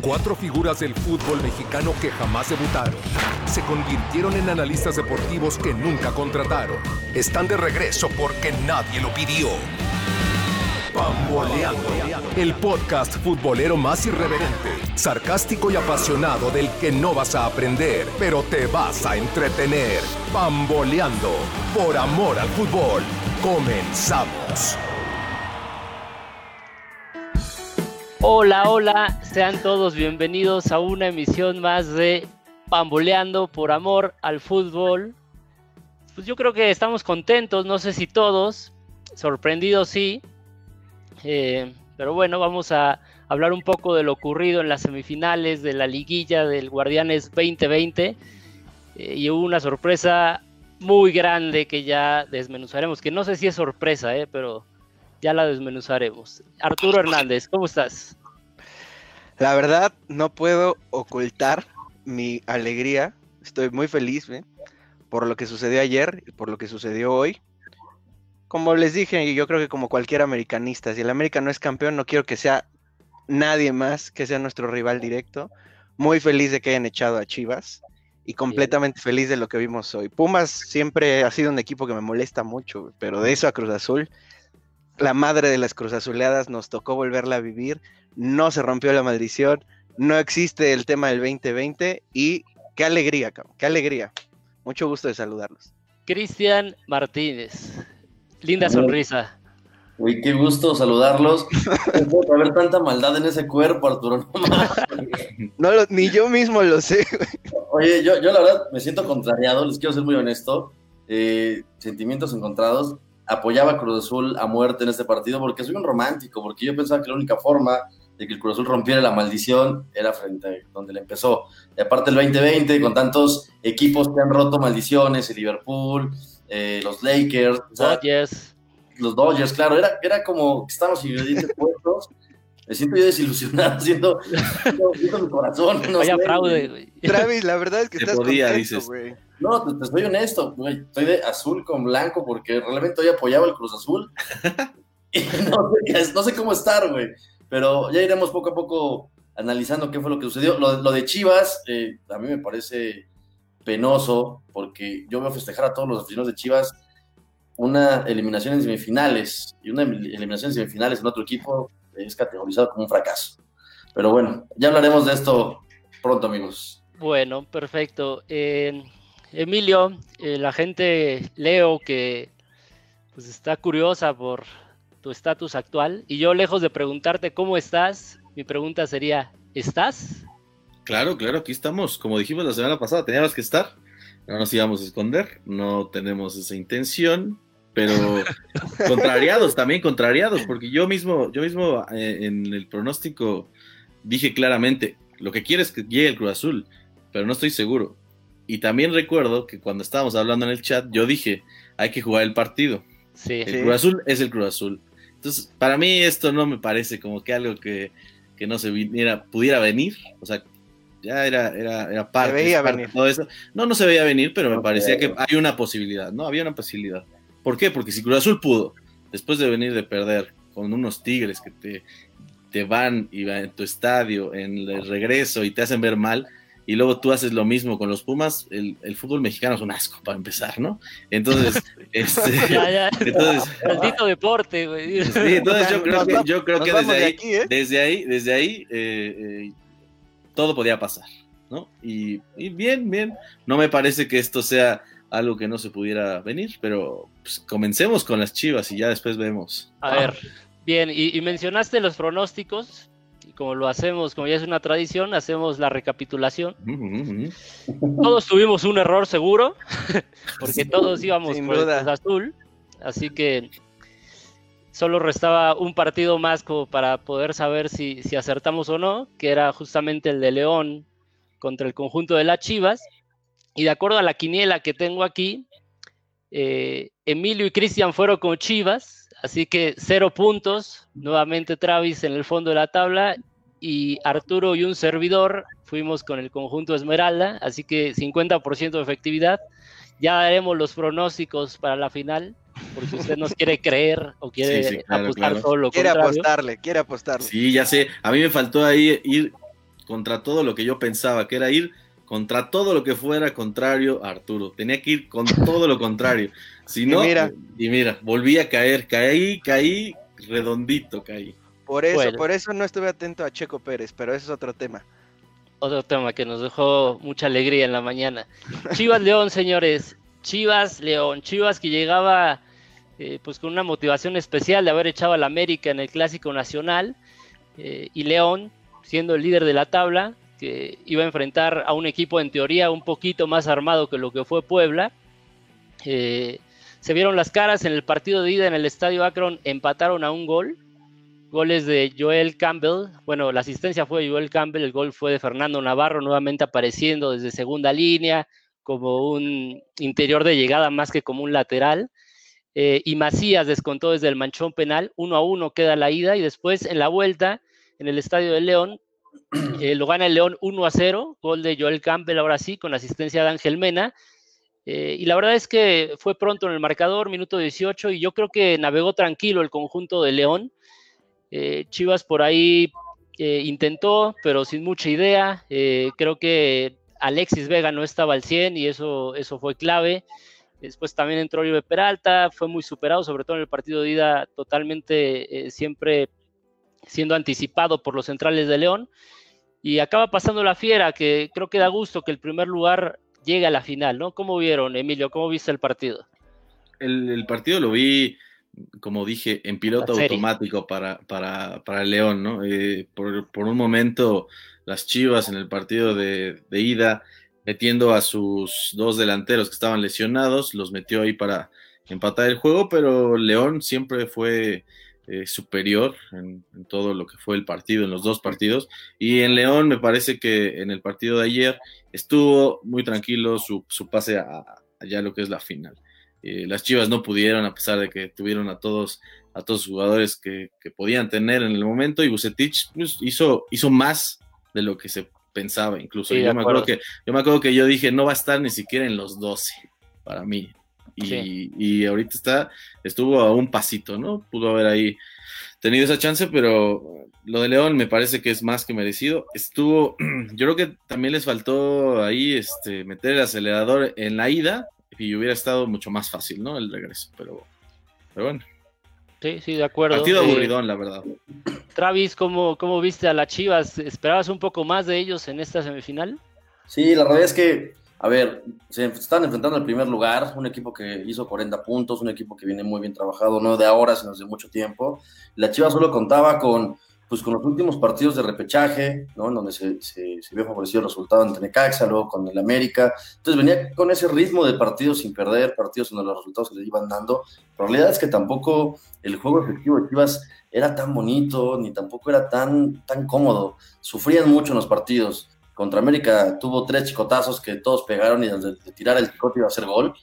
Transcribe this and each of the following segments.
Cuatro figuras del fútbol mexicano que jamás debutaron. Se convirtieron en analistas deportivos que nunca contrataron. Están de regreso porque nadie lo pidió. Pamboleando. El podcast futbolero más irreverente, sarcástico y apasionado del que no vas a aprender, pero te vas a entretener. Pamboleando. Por amor al fútbol. Comenzamos. Hola, hola, sean todos bienvenidos a una emisión más de Pamboleando por amor al fútbol. Pues yo creo que estamos contentos, no sé si todos, sorprendidos sí, eh, pero bueno, vamos a hablar un poco de lo ocurrido en las semifinales de la liguilla del Guardianes 2020 eh, y hubo una sorpresa muy grande que ya desmenuzaremos, que no sé si es sorpresa, eh, pero ya la desmenuzaremos. Arturo Hernández, ¿cómo estás? La verdad, no puedo ocultar mi alegría. Estoy muy feliz ¿eh? por lo que sucedió ayer y por lo que sucedió hoy. Como les dije, y yo creo que como cualquier americanista, si el América no es campeón, no quiero que sea nadie más que sea nuestro rival directo. Muy feliz de que hayan echado a Chivas y completamente feliz de lo que vimos hoy. Pumas siempre ha sido un equipo que me molesta mucho, pero de eso a Cruz Azul la madre de las Cruz Azuleadas nos tocó volverla a vivir, no se rompió la maldición, no existe el tema del 2020 y qué alegría, qué alegría. Mucho gusto de saludarlos. Cristian Martínez, linda sonrisa. Uy, qué gusto saludarlos. No haber tanta maldad en ese cuerpo, Arturo. No, ni yo mismo lo sé. Oye, yo, yo la verdad me siento contrariado, les quiero ser muy honesto. Eh, sentimientos encontrados apoyaba a Cruz Azul a muerte en este partido porque soy un romántico, porque yo pensaba que la única forma de que el Cruz Azul rompiera la maldición era frente a donde le empezó. Y aparte el 2020, con tantos equipos que han roto maldiciones, el Liverpool, eh, los Lakers, Dodgers. los Dodgers, claro, era, era como que están los ingredientes puestos. Me siento yo desilusionado, siento, siento, mi corazón. No Vaya fraude, güey. Travis, la verdad es que estás podía, contento, güey. No, te, soy honesto, güey. Estoy de azul con blanco porque realmente hoy apoyaba el Cruz Azul. y no, sé, cómo estar, güey. Pero ya iremos poco a poco analizando qué fue lo que sucedió. Lo, de Chivas, eh, a mí me parece penoso porque yo voy a festejar a todos los aficionados de Chivas una eliminación en semifinales y una eliminación en semifinales en otro equipo es categorizado como un fracaso. Pero bueno, ya hablaremos de esto pronto, amigos. Bueno, perfecto. Eh, Emilio, eh, la gente leo que pues, está curiosa por tu estatus actual y yo lejos de preguntarte cómo estás, mi pregunta sería, ¿estás? Claro, claro, aquí estamos. Como dijimos la semana pasada, teníamos que estar. No nos íbamos a esconder, no tenemos esa intención, pero contrariados también, contrariados, porque yo mismo, yo mismo eh, en el pronóstico dije claramente, lo que quiero es que llegue el Cruz Azul, pero no estoy seguro. Y también recuerdo que cuando estábamos hablando en el chat, yo dije, hay que jugar el partido. Sí. El Cruz Azul es el Cruz Azul. Entonces, para mí esto no me parece como que algo que, no se viniera, pudiera venir. O sea, ya era, era, era parte, veía venir. todo eso. No, no se veía venir, pero me parecía que hay una posibilidad, ¿no? Había una posibilidad. ¿Por qué? Porque si Cruz Azul pudo, después de venir de perder con unos Tigres que te, te van y van en tu estadio, en el regreso y te hacen ver mal, y luego tú haces lo mismo con los Pumas, el, fútbol mexicano es un asco para empezar, ¿no? Entonces, este, entonces, maldito deporte, güey. Sí, entonces yo creo que, yo creo que desde, ahí, ¿eh? desde ahí, desde ahí, eh, eh, todo podía pasar, ¿no? Y, bien, bien, no me parece que esto sea algo que no se pudiera venir, pero pues, comencemos con las Chivas y ya después vemos. A ver, bien, y mencionaste los pronósticos, como lo hacemos, como ya es una tradición, hacemos la recapitulación. Todos tuvimos un error seguro, porque todos íbamos por el azul, así que solo restaba un partido más como para poder saber si, si acertamos o no, que era justamente el de León contra el conjunto de las Chivas. Y de acuerdo a la quiniela que tengo aquí, eh, Emilio y Cristian fueron con Chivas, Así que cero puntos, nuevamente Travis en el fondo de la tabla y Arturo y un servidor fuimos con el conjunto Esmeralda, así que 50% de efectividad. Ya daremos los pronósticos para la final, porque usted nos quiere creer o quiere apostar todo lo quiere apostarle, quiere apostarle. Sí, ya sé. A mí me faltó ahí ir contra todo lo que yo pensaba, que era ir contra todo lo que fuera contrario a Arturo. Tenía que ir con todo lo contrario. Si no, y mira, y mira, volví a caer, caí, caí, redondito caí. Por eso, por eso no estuve atento a Checo Pérez, pero eso es otro tema. Otro tema que nos dejó mucha alegría en la mañana. Chivas León, señores. Chivas León. Chivas que llegaba eh, pues con una motivación especial de haber echado al América en el Clásico Nacional. Eh, y León, siendo el líder de la tabla, que iba a enfrentar a un equipo en teoría un poquito más armado que lo que fue Puebla. Eh, se vieron las caras en el partido de ida en el Estadio Akron, empataron a un gol. Goles de Joel Campbell, bueno, la asistencia fue de Joel Campbell, el gol fue de Fernando Navarro, nuevamente apareciendo desde segunda línea, como un interior de llegada más que como un lateral. Eh, y Macías descontó desde el manchón penal, uno a uno queda la ida, y después en la vuelta, en el Estadio de León, eh, lo gana el León 1 a 0, gol de Joel Campbell ahora sí, con asistencia de Ángel Mena. Eh, y la verdad es que fue pronto en el marcador, minuto 18, y yo creo que navegó tranquilo el conjunto de León. Eh, Chivas por ahí intentó, pero sin mucha idea. creo que Alexis Vega no estaba al 100 y eso, eso fue clave. Después también entró Oribe Peralta, fue muy superado, sobre todo en el partido de ida, totalmente siempre siendo anticipado por los centrales de León. Y acaba pasando la fiera, que creo que da gusto que el primer lugar llegue a la final, ¿no? ¿Cómo vieron, Emilio? ¿Cómo viste el partido? El, partido lo vi, como dije, en piloto automático para, para, para León, ¿no? Eh, por, un momento, las Chivas en el partido de, de ida, metiendo a sus dos delanteros que estaban lesionados, los metió ahí para empatar el juego, pero León siempre fue eh, superior en, todo lo que fue el partido, en los dos partidos. Y en León me parece que en el partido de ayer estuvo muy tranquilo su, pase a, allá lo que es la final. Eh, las Chivas no pudieron, a pesar de que tuvieron a todos a todos los jugadores que, podían tener en el momento y Bucetich pues, hizo, hizo más de lo que se pensaba incluso. yo, me acuerdo que, yo me acuerdo que yo dije, no va a estar ni siquiera en los 12 para mí. Y, ahorita está, estuvo a un pasito, ¿no? Pudo haber ahí tenido esa chance, pero lo de León me parece que es más que merecido. Estuvo, yo creo que también les faltó ahí este, meter el acelerador en la ida y hubiera estado mucho más fácil, ¿no? El regreso, pero, pero bueno. Sí, sí, de acuerdo. Partido eh, aburridón, la verdad. Travis, ¿cómo, ¿cómo viste a las Chivas? ¿Esperabas un poco más de ellos en esta semifinal? Sí, la realidad es que a ver, se están enfrentando al primer lugar, un equipo que hizo 40 puntos, un equipo que viene muy bien trabajado, no de ahora, sino de mucho tiempo. La Chivas solo contaba con, pues, con los últimos partidos de repechaje, ¿no? En donde se, se, vio favorecido el resultado ante Necaxa, luego con el América. Entonces venía con ese ritmo de partidos sin perder, partidos donde los resultados se le iban dando. La realidad es que tampoco el juego efectivo de Chivas era tan bonito, ni tampoco era tan, tan cómodo. Sufrían mucho en los partidos contra América tuvo tres chicotazos que todos pegaron y desde de tirar el chicote iba a ser gol.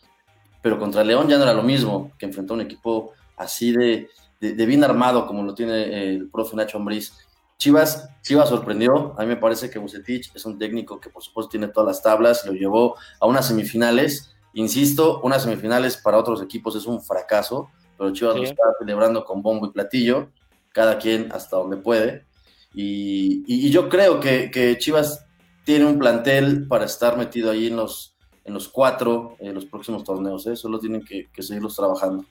Pero contra León ya no era lo mismo, que enfrentó a un equipo así de, de, bien armado como lo tiene el profe Nacho Ambriz. Chivas, Chivas sorprendió. A mí me parece que Bucetich es un técnico que, por supuesto, tiene todas las tablas, lo llevó a unas semifinales. Insisto, unas semifinales para otros equipos es un fracaso, pero Chivas lo está celebrando con bombo y platillo, cada quien hasta donde puede. Y, y, yo creo que, que, Chivas tiene un plantel para estar metido ahí en los, en los cuatro, en los próximos torneos, ¿eh? solo tienen que, seguirlos trabajando.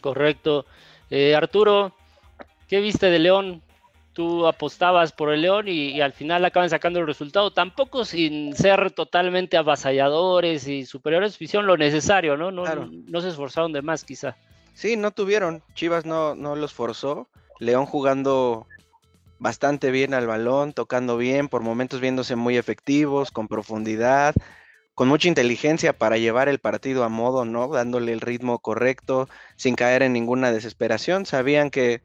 Correcto. Eh, Arturo, ¿qué viste de León? Tú apostabas por el León y, al final acaban sacando el resultado, tampoco sin ser totalmente avasalladores y superiores, hicieron lo necesario, ¿no? No, no, se esforzaron de más quizá. Sí, no tuvieron, Chivas no, no los forzó, León jugando bastante bien al balón, tocando bien, por momentos viéndose muy efectivos, con profundidad, con mucha inteligencia para llevar el partido a modo, ¿no? Dándole el ritmo correcto, sin caer en ninguna desesperación. Sabían que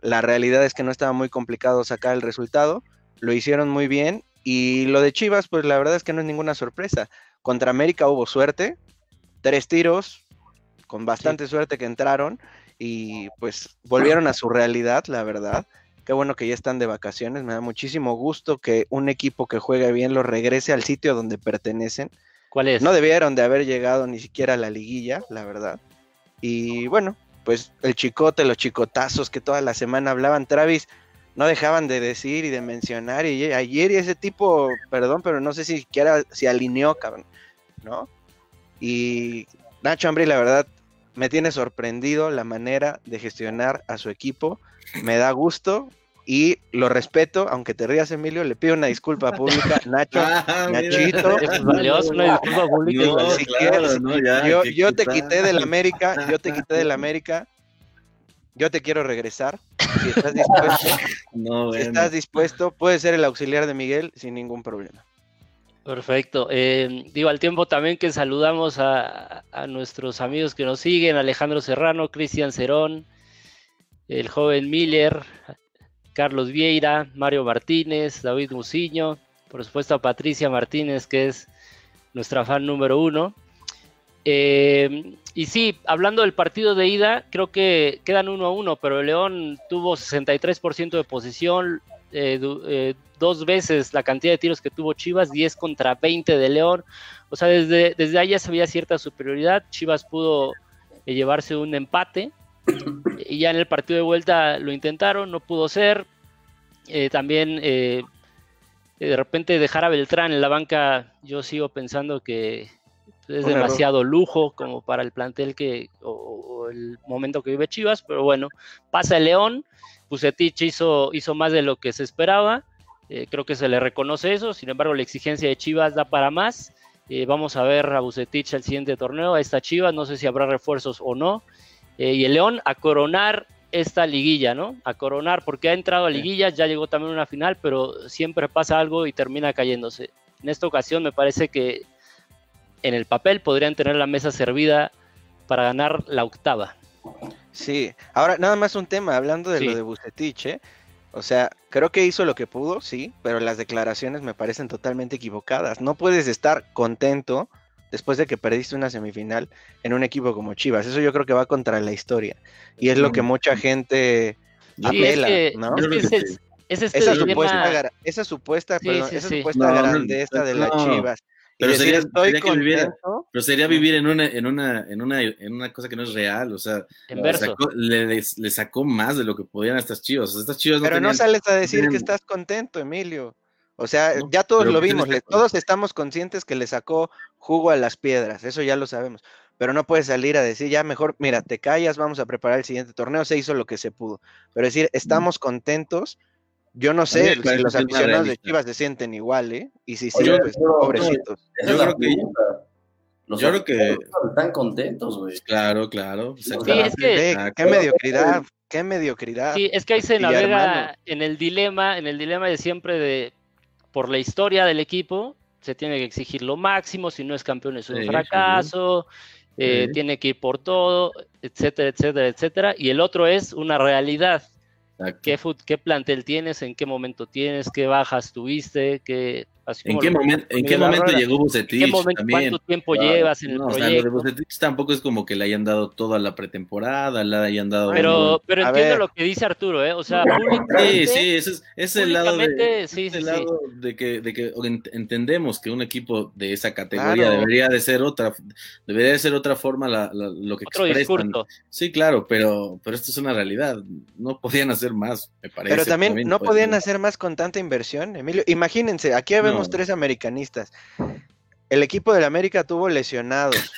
la realidad es que no estaba muy complicado sacar el resultado, lo hicieron muy bien y lo de Chivas, pues la verdad es que no es ninguna sorpresa. Contra América hubo suerte, tres tiros, con bastante suerte que entraron y pues volvieron a su realidad, la verdad. Qué bueno que ya están de vacaciones. Me da muchísimo gusto que un equipo que juegue bien lo regrese al sitio donde pertenecen. ¿Cuál es? No debieron de haber llegado ni siquiera a la liguilla, la verdad. Y bueno, pues el chicote, los chicotazos que toda la semana hablaban. Travis, no dejaban de decir y de mencionar. Y ayer y ese tipo, perdón, pero no sé si siquiera se alineó, cabrón, ¿no? Y Nacho Ambrí, la verdad, me tiene sorprendido la manera de gestionar a su equipo. Me da gusto y lo respeto, aunque te rías, Emilio, le pido una disculpa pública, Nacho, ah, Nachito. Valioso, una disculpa pública. yo, yo te quité del América, yo te quité del América, yo te quiero regresar. Si estás dispuesto, si estás dispuesto, puedes ser el auxiliar de Miguel sin ningún problema. Perfecto. Eh, digo, al tiempo también que saludamos a, a, nuestros amigos que nos siguen, Alejandro Serrano, Cristian Cerón, el joven Miller, Carlos Vieira, Mario Martínez, David Musiño, por supuesto a Patricia Martínez, que es nuestra fan número uno. Eh, y sí, hablando del partido de ida, creo que quedan uno a uno, pero León tuvo 63% de posición, eh, eh, dos veces la cantidad de tiros que tuvo Chivas, 10 contra 20 de León. O sea, desde, desde ahí ya se veía cierta superioridad. Chivas pudo llevarse un empate, y ya en el partido de vuelta lo intentaron, no pudo ser. Eh, también eh, de repente dejar a Beltrán en la banca, yo sigo pensando que es demasiado lujo como para el plantel que o, el momento que vive Chivas, pero bueno, pasa el León, Bucetich hizo, hizo más de lo que se esperaba, eh, creo que se le reconoce eso, sin embargo la exigencia de Chivas da para más, vamos a ver a Bucetich al siguiente torneo, a esta Chivas, no sé si habrá refuerzos o no, eh, y el León a coronar esta liguilla, ¿no? A coronar, porque ha entrado a liguilla, ya llegó también a una final, pero siempre pasa algo y termina cayéndose. En esta ocasión me parece que en el papel podrían tener la mesa servida para ganar la octava. Sí, ahora nada más un tema, hablando de lo de Bucetich, ¿eh? O sea, creo que hizo lo que pudo, sí, pero las declaraciones me parecen totalmente equivocadas. No puedes estar contento después de que perdiste una semifinal en un equipo como Chivas. Eso yo creo que va contra la historia. Y es lo que mucha gente apela, ¿no? esa, supuesta, esa supuesta, grandeza de las Chivas. Pero sería, vivir, pero sería vivir en una, en una, en una, en una cosa que no es real, o sea, le, sacó más de lo que podían a estas chivas. estas chivas pero no, sales a decir que estás contento, Emilio. O sea, ya todos lo vimos, todos estamos conscientes que le sacó jugo a las piedras, eso ya lo sabemos, pero no puedes salir a decir, ya mejor, mira, te callas, vamos a preparar el siguiente torneo, se hizo lo que se pudo, pero decir, estamos contentos, yo no sé si los aficionados de Chivas se sienten igual, ¿eh? Y si sí, pues, pobrecitos. Yo creo que... Los yo creo que están contentos, güey. Claro, claro. Sí, es que... qué mediocridad, qué mediocridad. Sí, es que ahí se navega en el dilema, en el dilema de siempre de por la historia del equipo, se tiene que exigir lo máximo, si no es campeón es un fracaso, eh, tiene que ir por todo, etcétera, etcétera, etcétera. Y el otro es una realidad. ¿Qué, ¿Qué plantel tienes? ¿En qué momento tienes? ¿Qué bajas tuviste? ¿Qué, ¿En qué, ¿En qué momento llegó Bucetich? ¿En qué momento, ¿Cuánto tiempo llevas en el proyecto? O sea, lo de tampoco es como que le hayan dado toda la pretemporada, le hayan dado... Pero, pero entiendo lo que dice Arturo, ¿eh? O sea, públicamente... Sí, sí, ese es, es el lado, de, sí, sí, lado de, que, de que entendemos que un equipo de esa categoría debería de ser otra, debería de ser otra forma la, lo que Otro expresan. Sí, claro, pero, pero esto es una realidad. No podían hacer más, me parece. Pero también, no podían hacer más con tanta inversión, Emilio. Imagínense, aquí habemos tres americanistas. El equipo del América tuvo lesionados.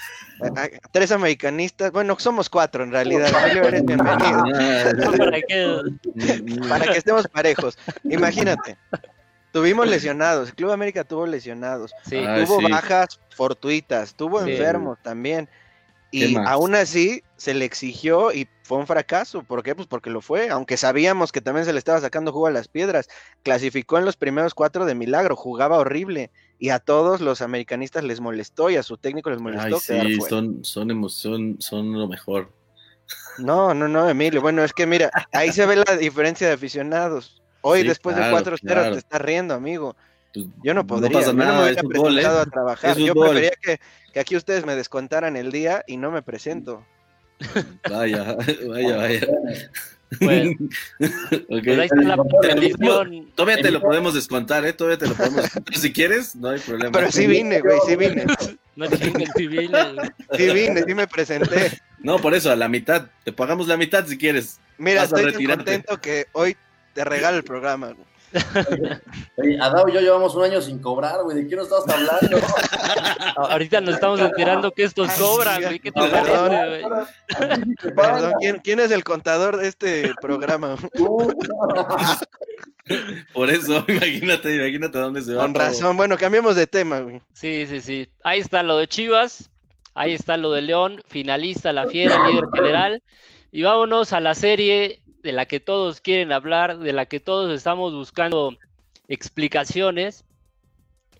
Tres americanistas, bueno, somos cuatro en realidad. eres bienvenido. Para que estemos parejos. Imagínate, tuvimos lesionados. El Club América tuvo lesionados. tuvo bajas fortuitas, tuvo enfermos también. Y aún así se le exigió y fue un fracaso. ¿Por qué? Pues porque lo fue. Aunque sabíamos que también se le estaba sacando jugo a las piedras. Clasificó en los primeros cuatro de milagro. Jugaba horrible. Y a todos los americanistas les molestó y a su técnico les molestó. Ay, sí, son, son, son, son lo mejor. No, no, no, Emilio. Bueno, es que mira, ahí se ve la diferencia de aficionados. Hoy, después de 4-0, te está riendo, amigo. Pues, yo no podría, no pasa nada, yo no me hubiera presentado ¿eh? a trabajar. Yo prefería que, que, aquí ustedes me descontaran el día y no me presento. Vaya, vaya, vaya. Bueno, okay. Pues la Todavía te lo podemos descontar, ¿eh? Todavía te lo podemos descontar. Si quieres, no hay problema. Pero sí vine, güey, sí vine. No sí vine. Sí vine, sí me presenté. No, por eso, a la mitad. Te pagamos la mitad si quieres. Mira, estoy contento que hoy te regalo el programa. Oye, Adao y yo llevamos un año sin cobrar, güey. ¿De qué nos estabas hablando? Ahorita nos estamos enterando que estos cobran, güey. ¿Qué te Perdón. parece, güey? Perdón, ¿quién, quién es el contador de este programa? Por eso, imagínate, imagínate a dónde se va. Con todo. razón. Bueno, cambiemos de tema, güey. Sí, sí, sí. Ahí está lo de Chivas, ahí está lo de León, finalista, la fiera, líder general. Y vámonos a la serie de la que todos quieren hablar, de la que todos estamos buscando explicaciones.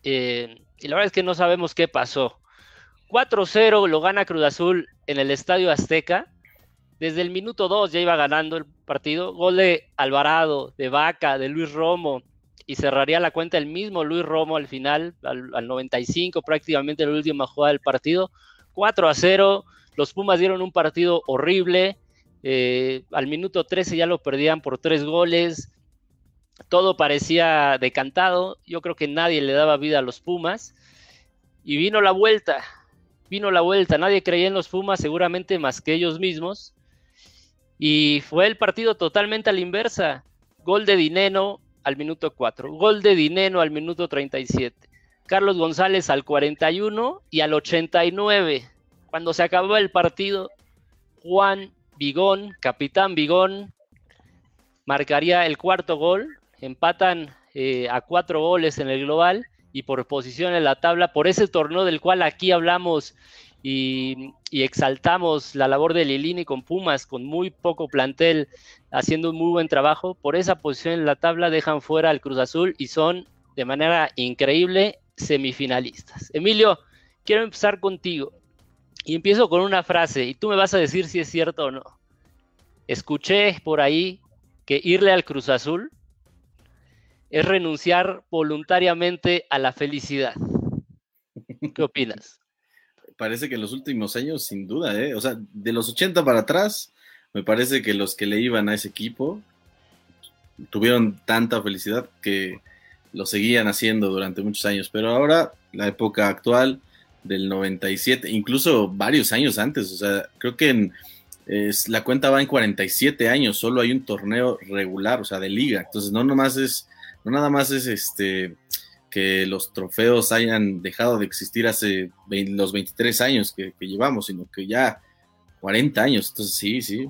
Eh, y la verdad es que no sabemos qué pasó. 4-0 lo gana Cruz Azul en el Estadio Azteca. Desde el minuto 2 ya iba ganando el partido. Gol de Alvarado, de Vaca, de Luis Romo. Y cerraría la cuenta el mismo Luis Romo al final, al, al 95, prácticamente la última jugada del partido. 4 a 0. Los Pumas dieron un partido horrible. Eh, al minuto 13 ya lo perdían por tres goles. Todo parecía decantado. Yo creo que nadie le daba vida a los Pumas. Y vino la vuelta. Vino la vuelta. Nadie creía en los Pumas, seguramente más que ellos mismos. Y fue el partido totalmente a la inversa. Gol de Dineno al minuto 4. Gol de Dineno al minuto 37. Carlos González al 41 y al 89. Cuando se acabó el partido, Juan Vigón, capitán Vigón, marcaría el cuarto gol. Empatan eh, a cuatro goles en el global y por posición en la tabla, por ese torneo del cual aquí hablamos y, y exaltamos la labor de Lilini con Pumas, con muy poco plantel, haciendo un muy buen trabajo. Por esa posición en la tabla dejan fuera al Cruz Azul y son de manera increíble semifinalistas. Emilio, quiero empezar contigo y empiezo con una frase y tú me vas a decir si es cierto o no. Escuché por ahí que irle al Cruz Azul es renunciar voluntariamente a la felicidad. ¿Qué opinas? Parece que en los últimos años, sin duda, ¿eh? O sea, de los 80 para atrás, me parece que los que le iban a ese equipo tuvieron tanta felicidad que lo seguían haciendo durante muchos años. Pero ahora, la época actual del 97, incluso varios años antes, o sea, creo que en, es, la cuenta va en 47 años, solo hay un torneo regular, o sea, de liga. Entonces, no nomás es, no nada más es este que los trofeos hayan dejado de existir hace 20, los 23 años que, que, llevamos, sino que ya 40 años. Entonces, sí, sí.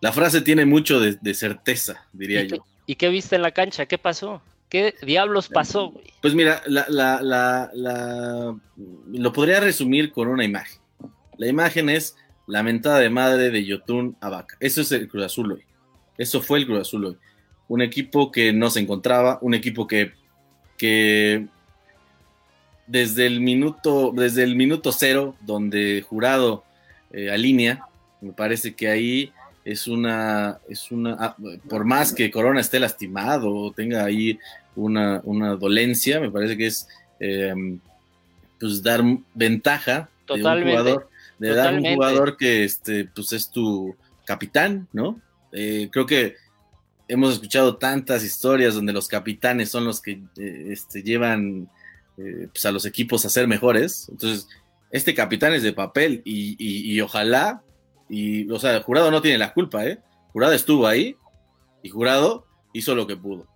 La frase tiene mucho de, de certeza, diría ¿Y yo. qué, ¿Y qué viste en la cancha? ¿Qué pasó? ¿Qué diablos pasó? Güey? Pues mira, la, la, la, la, lo podría resumir con una imagen. La imagen es la mentada de madre de Yotun a Vaca. Eso es el Cruz Azul hoy. Eso fue el Cruz Azul hoy. Un equipo que no se encontraba, un equipo que, que desde el minuto, desde el minuto cero, donde Jurado eh, alinea, me parece que ahí es una, es una, ah, por más que Corona esté lastimado o tenga ahí una, una dolencia, me parece que es eh, pues dar ventaja Totalmente. de un jugador, de Totalmente. dar un jugador que este, pues es tu capitán, ¿no? Eh, creo que hemos escuchado tantas historias donde los capitanes son los que eh, este, llevan eh, pues a los equipos a ser mejores. Entonces, este capitán es de papel y, y, y, ojalá, y, o sea, Jurado no tiene la culpa, ¿eh? Jurado estuvo ahí y Jurado hizo lo que pudo.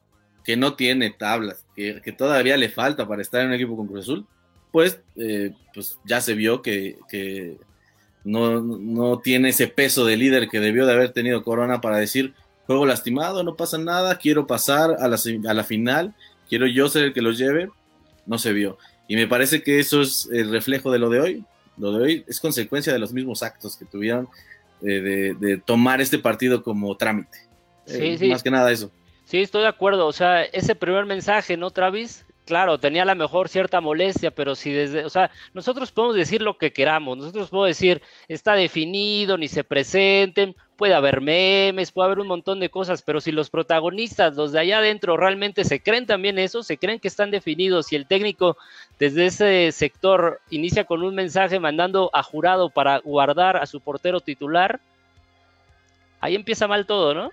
Que no tiene tablas, que, que todavía le falta para estar en un equipo con Cruz Azul, pues, eh, pues ya se vio que, que no, no tiene ese peso de líder que debió de haber tenido Corona para decir, juego lastimado, no pasa nada, quiero pasar a la, a la final, quiero yo ser el que los lleve, no se vio. Y me parece que eso es el reflejo de lo de hoy. Lo de hoy es consecuencia de los mismos actos que tuvieron eh, de, de, tomar este partido como trámite. Sí, eh, sí. Más que nada eso. Sí, estoy de acuerdo. O sea, ese primer mensaje, ¿no, Travis? Claro, tenía a lo mejor cierta molestia, pero si desde, o sea, nosotros podemos decir lo que queramos, nosotros podemos decir, está definido, ni se presenten, puede haber memes, puede haber un montón de cosas, pero si los protagonistas, los de allá adentro, realmente se creen también eso, se creen que están definidos y el técnico desde ese sector inicia con un mensaje mandando a jurado para guardar a su portero titular, ahí empieza mal todo, ¿no?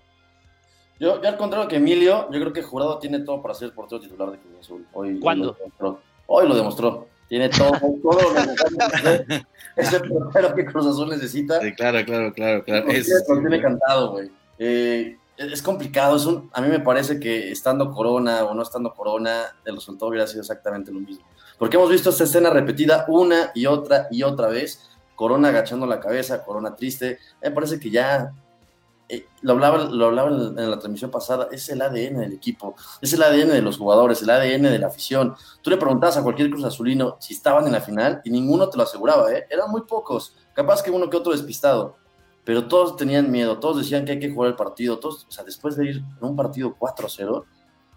Yo, yo al contrario que Emilio, yo creo que Jurado tiene todo para ser el portero titular de Cruz Azul. Hoy, ¿Cuándo? Hoy lo, hoy lo demostró. Tiene todo, todo lo necesario. es el portero que Cruz Azul necesita. Sí, claro, claro, claro. claro. Es, lo tiene cantado, güey. Eh, es complicado. Es un, a mí me parece que estando Corona o no estando Corona, el resultado hubiera sido exactamente lo mismo. Porque hemos visto esta escena repetida una y otra y otra vez. Corona agachando la cabeza, Corona triste. Me parece que ya eh, lo hablaba, lo hablaba en, la transmisión pasada, es el ADN del equipo, es el ADN de los jugadores, el ADN de la afición. Tú le preguntabas a cualquier Cruz Azulino si estaban en la final y ninguno te lo aseguraba, ¿eh? eran muy pocos, capaz que uno que otro despistado, pero todos tenían miedo, todos decían que hay que jugar el partido, todos, o sea, después de ir en un partido 4-0,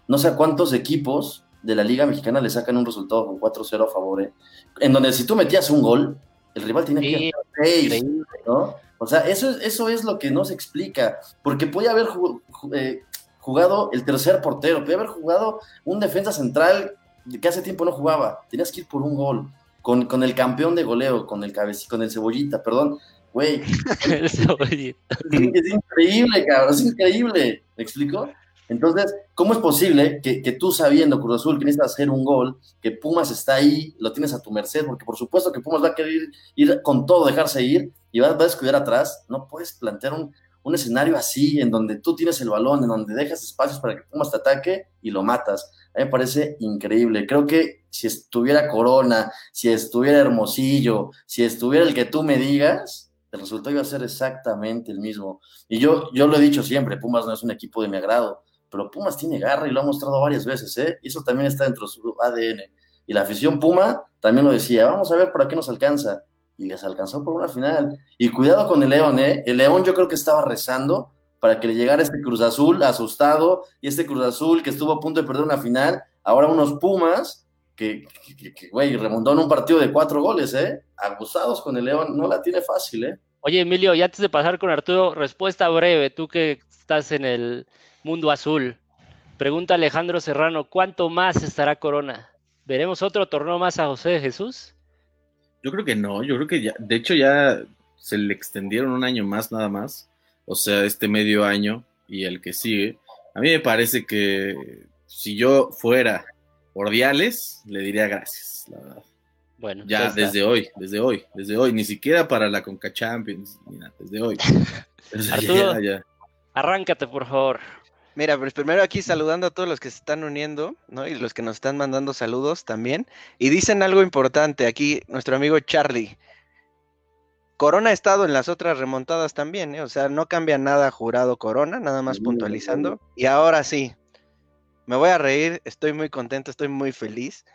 no sé a cuántos equipos de la Liga Mexicana le sacan un resultado con 4-0 a favor, ¿eh? en donde si tú metías un gol, el rival tiene que ir 6, ¿no? O sea, eso es, eso es lo que no se explica, porque puede haber eh, jugado el tercer portero, puede haber jugado un defensa central que hace tiempo no jugaba, tenías que ir por un gol, con, con el campeón de goleo, con el cabecito, con el cebollita, perdón, güey. Es, increíble, cabrón, es increíble, ¿me explico? Entonces, ¿cómo es posible que, tú sabiendo, Cruz Azul, que necesitas hacer un gol, que Pumas está ahí, lo tienes a tu merced, porque por supuesto que Pumas va a querer ir, con todo, dejarse ir, y vas, a descuidar atrás, no puedes plantear un, escenario así, en donde tú tienes el balón, en donde dejas espacios para que Pumas te ataque y lo matas. A mí me parece increíble. Creo que si estuviera Corona, si estuviera Hermosillo, si estuviera el que tú me digas, el resultado iba a ser exactamente el mismo. Y yo, yo lo he dicho siempre, Pumas no es un equipo de mi agrado, pero Pumas tiene garra y lo ha mostrado varias veces, ¿eh? Y eso también está dentro de su ADN. Y la afición Puma también lo decía, vamos a ver para qué nos alcanza y les alcanzó por una final. Y cuidado con el León, ¿eh? El León yo creo que estaba rezando para que le llegara este Cruz Azul asustado y este Cruz Azul que estuvo a punto de perder una final, ahora unos Pumas que, güey, remontó en un partido de cuatro goles, ¿eh? Abusados con el León, no la tiene fácil, ¿eh? Oye, Emilio, y antes de pasar con Arturo, respuesta breve, tú que estás en el mundo azul. Pregunta Alejandro Serrano, ¿cuánto más estará Corona? ¿Veremos otro torneo más a José de Jesús? Yo creo que no, yo creo que ya, de hecho ya se le extendieron un año más nada más, o sea, este medio año y el que sigue. A mí me parece que si yo fuera Ordiales, le diría gracias, la verdad. Bueno, ya desde hoy, desde hoy, desde hoy, ni siquiera para la Conca Champions, desde hoy. Arturo, arráncate por favor. Mira, pues primero aquí saludando a todos los que se están uniendo, ¿no? Y los que nos están mandando saludos también. Y dicen algo importante aquí, nuestro amigo Charlie. Corona ha estado en las otras remontadas también, ¿eh? O sea, no cambia nada jurado Corona, nada más puntualizando. Y ahora sí, me voy a reír, estoy muy contento, estoy muy feliz.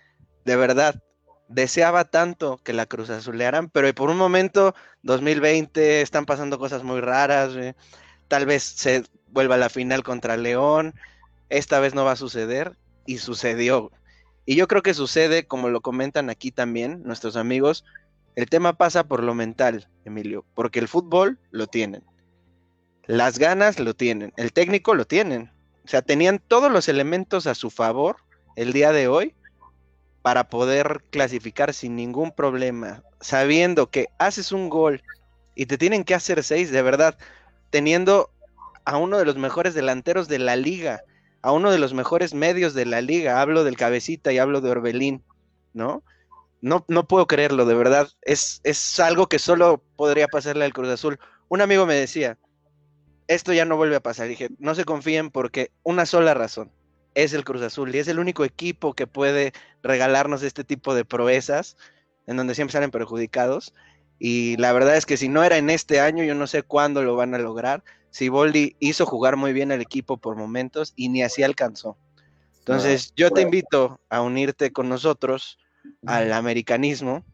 De verdad, deseaba tanto que la Cruz Azulearan, pero por un momento, 2020, están pasando cosas muy raras. Tal vez se vuelva a la final contra León. Esta vez no va a suceder y sucedió. Y yo creo que sucede, como lo comentan aquí también nuestros amigos, el tema pasa por lo mental, Emilio, porque el fútbol lo tienen. Las ganas lo tienen, el técnico lo tienen. O sea, tenían todos los elementos a su favor el día de hoy para poder clasificar sin ningún problema, sabiendo que haces un gol y te tienen que hacer seis, de verdad, teniendo a uno de los mejores delanteros de la liga, a uno de los mejores medios de la liga. Hablo del cabecita y hablo de Orbelín, ¿no? No, no puedo creerlo, de verdad. Es, es algo que solo podría pasarle al Cruz Azul. Un amigo me decía, esto ya no vuelve a pasar. dije, no se confíen porque una sola razón es el Cruz Azul y es el único equipo que puede regalarnos este tipo de proezas en donde siempre salen perjudicados. Y la verdad es que si no era en este año, yo no sé cuándo lo van a lograr. Siboldi hizo jugar muy bien al equipo por momentos y ni así alcanzó. Entonces, yo te invito a unirte con nosotros al americanismo.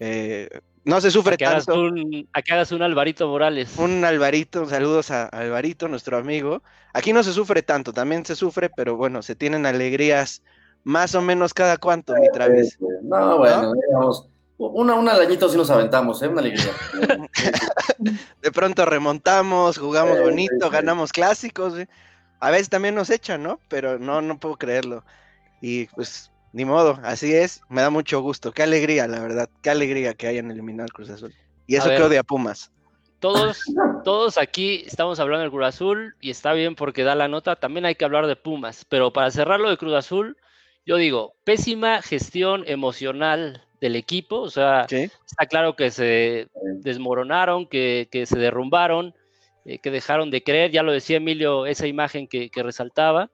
Eh, no se sufre tanto. a que hagas un Alvarito Morales. Un Alvarito, saludos a Alvarito, nuestro amigo. Aquí no se sufre tanto, también se sufre, pero bueno, se tienen alegrías más o menos cada cuánto, mi Travis. No, bueno, digamos, una, un alañito si nos aventamos, ¿eh? Una alegría. de pronto remontamos, jugamos bonito, ganamos clásicos. A veces también nos echan, ¿no? Pero no, no puedo creerlo. Y pues, ni modo, así es. Me da mucho gusto. Qué alegría, la verdad. Qué alegría que hayan eliminado al Cruz Azul. Y eso creo de a Pumas. Todos, todos aquí estamos hablando del Cruz Azul y está bien porque da la nota. También hay que hablar de Pumas. Pero para cerrarlo de Cruz Azul, yo digo, pésima gestión emocional del equipo, o sea, está claro que se desmoronaron, que, se derrumbaron, eh, que dejaron de creer, ya lo decía Emilio, esa imagen que, resaltaba.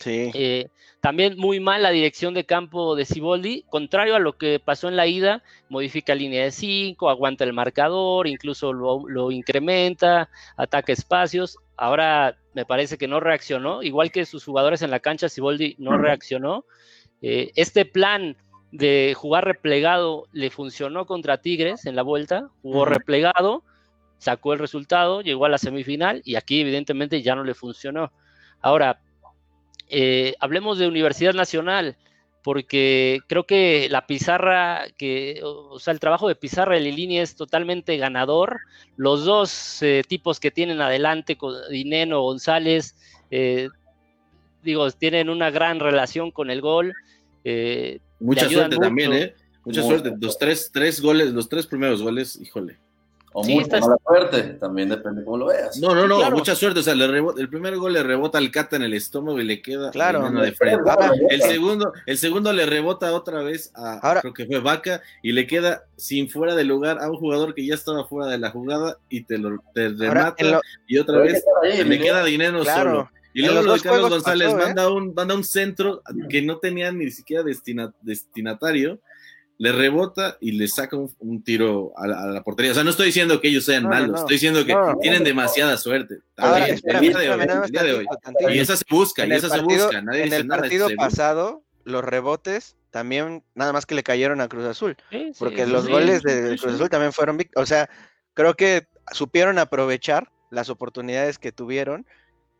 Sí. Eh, también muy mal la dirección de campo de Ciboldi, contrario a lo que pasó en la ida, modifica línea de 5, aguanta el marcador, incluso lo, incrementa, ataca espacios. Ahora me parece que no reaccionó, igual que sus jugadores en la cancha, Ciboldi no reaccionó. Eh, este plan de jugar replegado le funcionó contra Tigres en la vuelta, jugó replegado, sacó el resultado, llegó a la semifinal y aquí evidentemente ya no le funcionó. Ahora, eh, hablemos de Universidad Nacional, porque creo que la pizarra, que, o sea, el trabajo de pizarra de Lilini es totalmente ganador. Los dos eh, tipos que tienen adelante, Dineno, González, eh, digo, tienen una gran relación con el gol. Mucha suerte también, ¿eh? Mucha suerte. Los tres, tres goles, los tres primeros goles, híjole. O mucha mala suerte, también depende cómo lo veas. No, no, no, mucha suerte. O sea, el primer gol le rebota al Cata en el estómago y le queda claro, de frente. el segundo, el segundo le rebota otra vez a creo que fue Vaca y le queda sin fuera de lugar a un jugador que ya estaba fuera de la jugada y te lo remata y otra vez le queda dinero solo. Y luego lo de Carlos González ¿eh? manda, un, manda un centro que no tenía ni siquiera destinatario le rebota y le saca un, tiro a la, portería. O sea, no estoy diciendo que ellos sean malos, estoy diciendo que tienen demasiada suerte. el día de hoy. Y esa se busca, y esa se busca. en el partido pasado, los rebotes también, nada más que le cayeron a Cruz Azul. porque los goles de Cruz Azul también fueron. O sea, creo que supieron aprovechar las oportunidades que tuvieron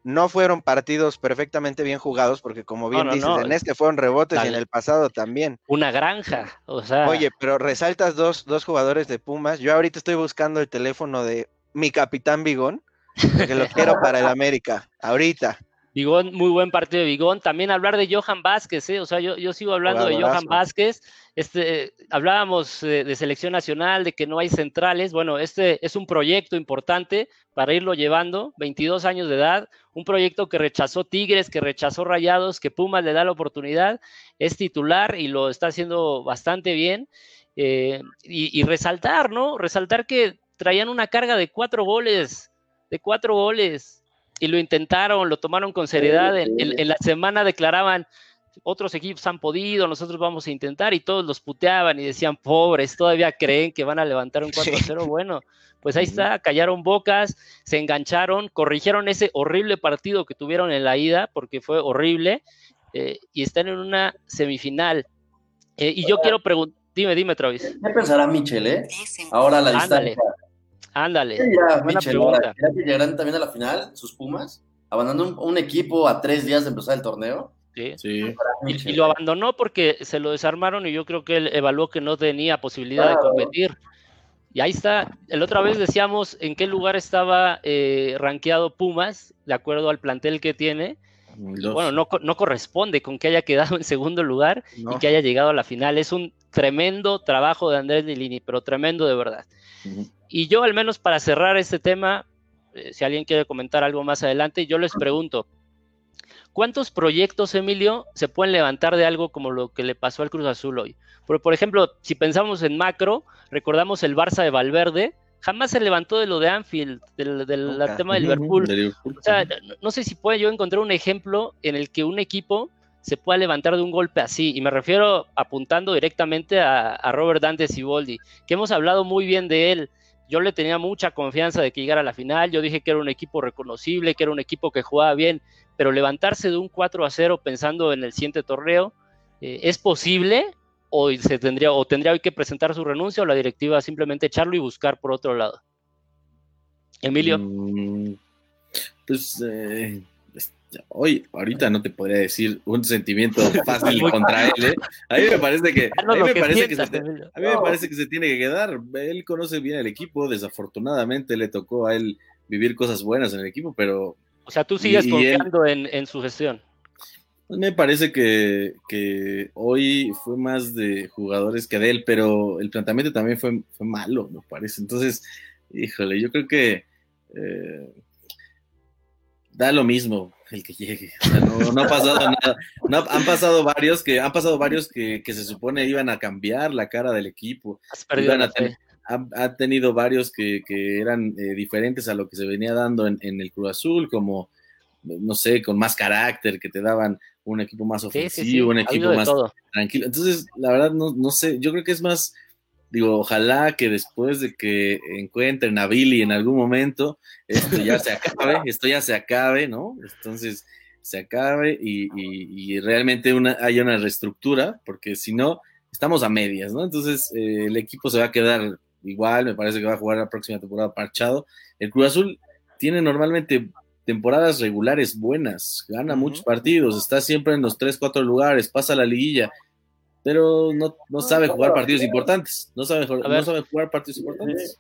no fueron partidos perfectamente bien jugados, porque como bien dices, en este fueron rebotes y en el pasado también. Una granja, o sea. Oye, pero resaltas dos, dos jugadores de Pumas. Yo ahorita estoy buscando el teléfono de mi capitán Bigón, que lo quiero para el América, ahorita. Bigón, muy buen partido de Bigón. También hablar de Johan Vázquez, ¿eh? o sea, yo, yo sigo hablando de Johan Vázquez. Este, hablábamos de selección nacional, de que no hay centrales. Bueno, este es un proyecto importante para irlo llevando, 22 años de edad, un proyecto que rechazó Tigres, que rechazó Rayados, que Pumas le da la oportunidad, es titular y lo está haciendo bastante bien. Eh, y, y resaltar, ¿no? Resaltar que traían una carga de cuatro goles, de cuatro goles y lo intentaron, lo tomaron con seriedad. En, la semana declaraban, otros equipos han podido, nosotros vamos a intentar, y todos los puteaban y decían, pobres, todavía creen que van a levantar un 4-0. Bueno, pues ahí está, callaron bocas, se engancharon, corrigieron ese horrible partido que tuvieron en la ida, porque fue horrible, eh, y están en una semifinal. Eh, y yo quiero preguntar, dime, dime, Travis. ¿Qué pensará Michel, eh? Ahora la distancia. Ándale. Ya, llegarán también a la final, sus Pumas, abandonando un, equipo a tres días de empezar el torneo. Sí. Y, lo abandonó porque se lo desarmaron y yo creo que él evaluó que no tenía posibilidad de competir. Y ahí está, el otra vez decíamos en qué lugar estaba eh, rankeado Pumas, de acuerdo al plantel que tiene. Bueno, no, no, corresponde con que haya quedado en segundo lugar y que haya llegado a la final. Es un tremendo trabajo de Andrés Lilini, pero tremendo de verdad. Y yo, al menos para cerrar este tema, eh, si alguien quiere comentar algo más adelante, yo les pregunto, ¿cuántos proyectos, Emilio, se pueden levantar de algo como lo que le pasó al Cruz Azul hoy? Por, por ejemplo, si pensamos en macro, recordamos el Barça de Valverde, jamás se levantó de lo de Anfield, del, tema de Liverpool. O sea, no, sé si puede yo encontrar un ejemplo en el que un equipo se pueda levantar de un golpe así. Y me refiero apuntando directamente a, Robert Dante Siboldi, que hemos hablado muy bien de él. Yo le tenía mucha confianza de que llegara a la final. Yo dije que era un equipo reconocible, que era un equipo que jugaba bien, pero levantarse de un 4 a 0 pensando en el siguiente torneo, eh, ¿es posible? ¿O se tendría, o tendría que presentar su renuncia o la directiva simplemente echarlo y buscar por otro lado? Emilio. Mm, pues eh, hoy, ahorita no te podría decir un sentimiento fácil contra él, ¿eh? A mí me parece que, a mí me parece que, se, a mí me parece que se tiene que quedar. Él conoce bien el equipo, desafortunadamente le tocó a él vivir cosas buenas en el equipo, pero... O sea, tú sigues confiando en, su gestión. Me parece que, que, hoy fue más de jugadores que de él, pero el planteamiento también fue, fue malo, me parece. Entonces, híjole, yo creo que eh, da lo mismo el que llegue. no, ha pasado nada. han pasado varios que han pasado varios que, se supone iban a cambiar la cara del equipo. ha, tenido varios que, eran eh, diferentes a lo que se venía dando en, el Cruz Azul, como, no sé, con más carácter, que te daban un equipo más ofensivo, un equipo más tranquilo. Entonces, la verdad, no, no sé, yo creo que es más, digo, ojalá que después de que encuentren a Billy en algún momento, esto ya se acabe, esto ya se acabe, ¿no? Entonces, se acabe y, realmente una, haya una reestructura, porque si no, estamos a medias, ¿no? Entonces, eh, el equipo se va a quedar igual, me parece que va a jugar la próxima temporada parchado. El Cruz Azul tiene normalmente temporadas regulares buenas, gana muchos partidos, está siempre en los 3, 4 lugares, pasa la liguilla, pero no, no sabe jugar partidos importantes, no sabe, no sabe jugar partidos importantes.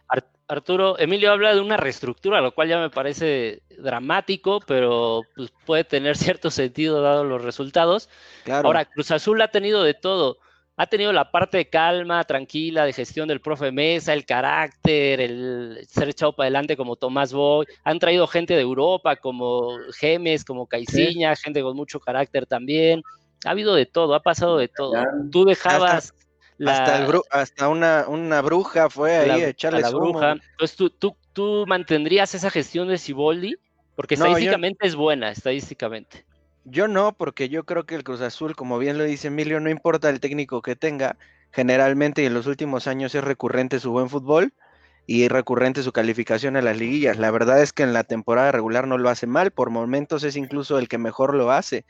Arturo, Emilio habla de una reestructura, lo cual ya me parece dramático, pero pues, puede tener cierto sentido dado los resultados. Ahora, Cruz Azul ha tenido de todo ha tenido la parte de calma, tranquila, de gestión del profe Mesa, el carácter, el ser echado para adelante como Tomás Boy. Han traído gente de Europa como Gemes, como Caiciña, gente con mucho carácter también. Ha habido de todo, ha pasado de todo. Tú dejabas... Hasta, hasta, una, una, bruja fue ahí a echarle la bruja. Entonces, ¿tú, tú, tú mantendrías esa gestión de Ciboldi? Porque estadísticamente es buena, estadísticamente. Yo no, porque yo creo que el Cruz Azul, como bien lo dice Emilio, no importa el técnico que tenga, generalmente y en los últimos años es recurrente su buen fútbol y recurrente su calificación a las liguillas. La verdad es que en la temporada regular no lo hace mal, por momentos es incluso el que mejor lo hace.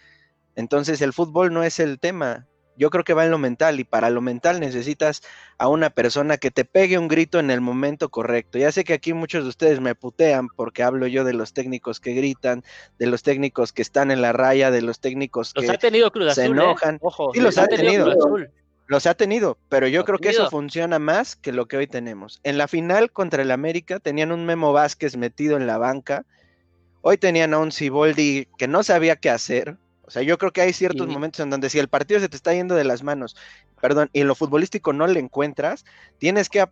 Entonces el fútbol no es el tema, yo creo que va en lo mental y para lo mental necesitas a una persona que te pegue un grito en el momento correcto. Ya sé que aquí muchos de ustedes me putean porque hablo yo de los técnicos que gritan, de los técnicos que están en la raya, de los técnicos que ha tenido se ¿eh? enojan. sí, los ha tenido. Los ha tenido, pero yo creo que eso funciona más que lo que hoy tenemos. En la final contra el América tenían un Memo Vázquez metido en la banca. Hoy tenían a un Ciboldi que no sabía qué hacer, o sea, yo creo que hay ciertos momentos en donde si el partido se te está yendo de las manos, perdón, y en lo futbolístico no le encuentras, tienes que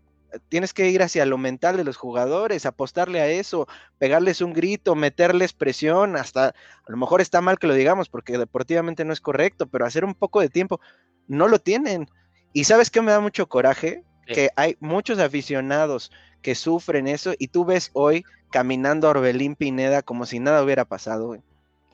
tienes que ir hacia lo mental de los jugadores, apostarle a eso, pegarles un grito, meterles presión, hasta a lo mejor está mal que lo digamos porque deportivamente no es correcto, pero hacer un poco de tiempo, no lo tienen. Y sabes qué me da mucho coraje, que hay muchos aficionados que sufren eso y tú ves hoy caminando a Orbelín Pineda como si nada hubiera pasado. Güey.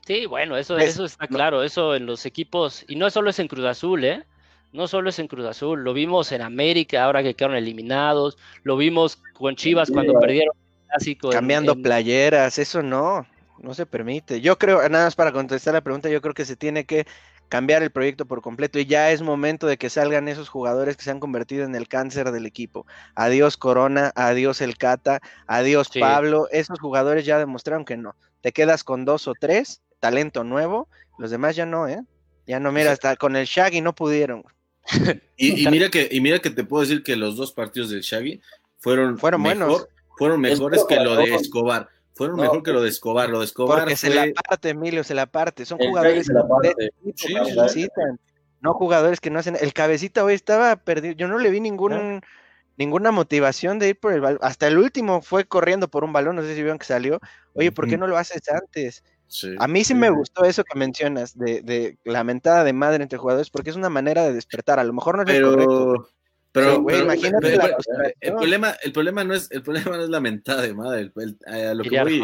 Sí, bueno, eso, eso está claro, eso en los equipos, y no solo es en Cruz Azul, ¿eh? No solo es en Cruz Azul, lo vimos en América ahora que quedaron eliminados, lo vimos con Chivas cuando perdieron el clásico. Cambiando playeras, eso no, no se permite. Yo creo, nada más para contestar la pregunta, yo creo que se tiene que cambiar el proyecto por completo y ya es momento de que salgan esos jugadores que se han convertido en el cáncer del equipo. Adiós Corona, adiós El Cata, adiós Pablo, esos jugadores ya demostraron que no. Te quedas con dos o tres talento nuevo, los demás ya no, ¿eh? Ya no, mira, hasta con el Shaggy no pudieron. y, mira que, y mira que te puedo decir que los dos partidos del Shaggy fueron, fueron buenos. Fueron mejores que lo de Escobar. Fueron mejor que lo de Escobar. Lo de Escobar. Porque se la parte, Emilio, se la parte. Son jugadores que necesitan. No jugadores que no hacen. El cabecita hoy estaba perdido. Yo no le vi ningún, ninguna motivación de ir por el balón. Hasta el último fue corriendo por un balón. No sé si vieron que salió. Oye, ¿por qué no lo haces antes? A mí sí, me gustó eso que mencionas, de, de, la mentada de madre entre jugadores, porque es una manera de despertar. A lo mejor no es pero, correcto. Pero, imagínate el, problema, el problema no es, el problema no es la mentada de madre, a lo que voy,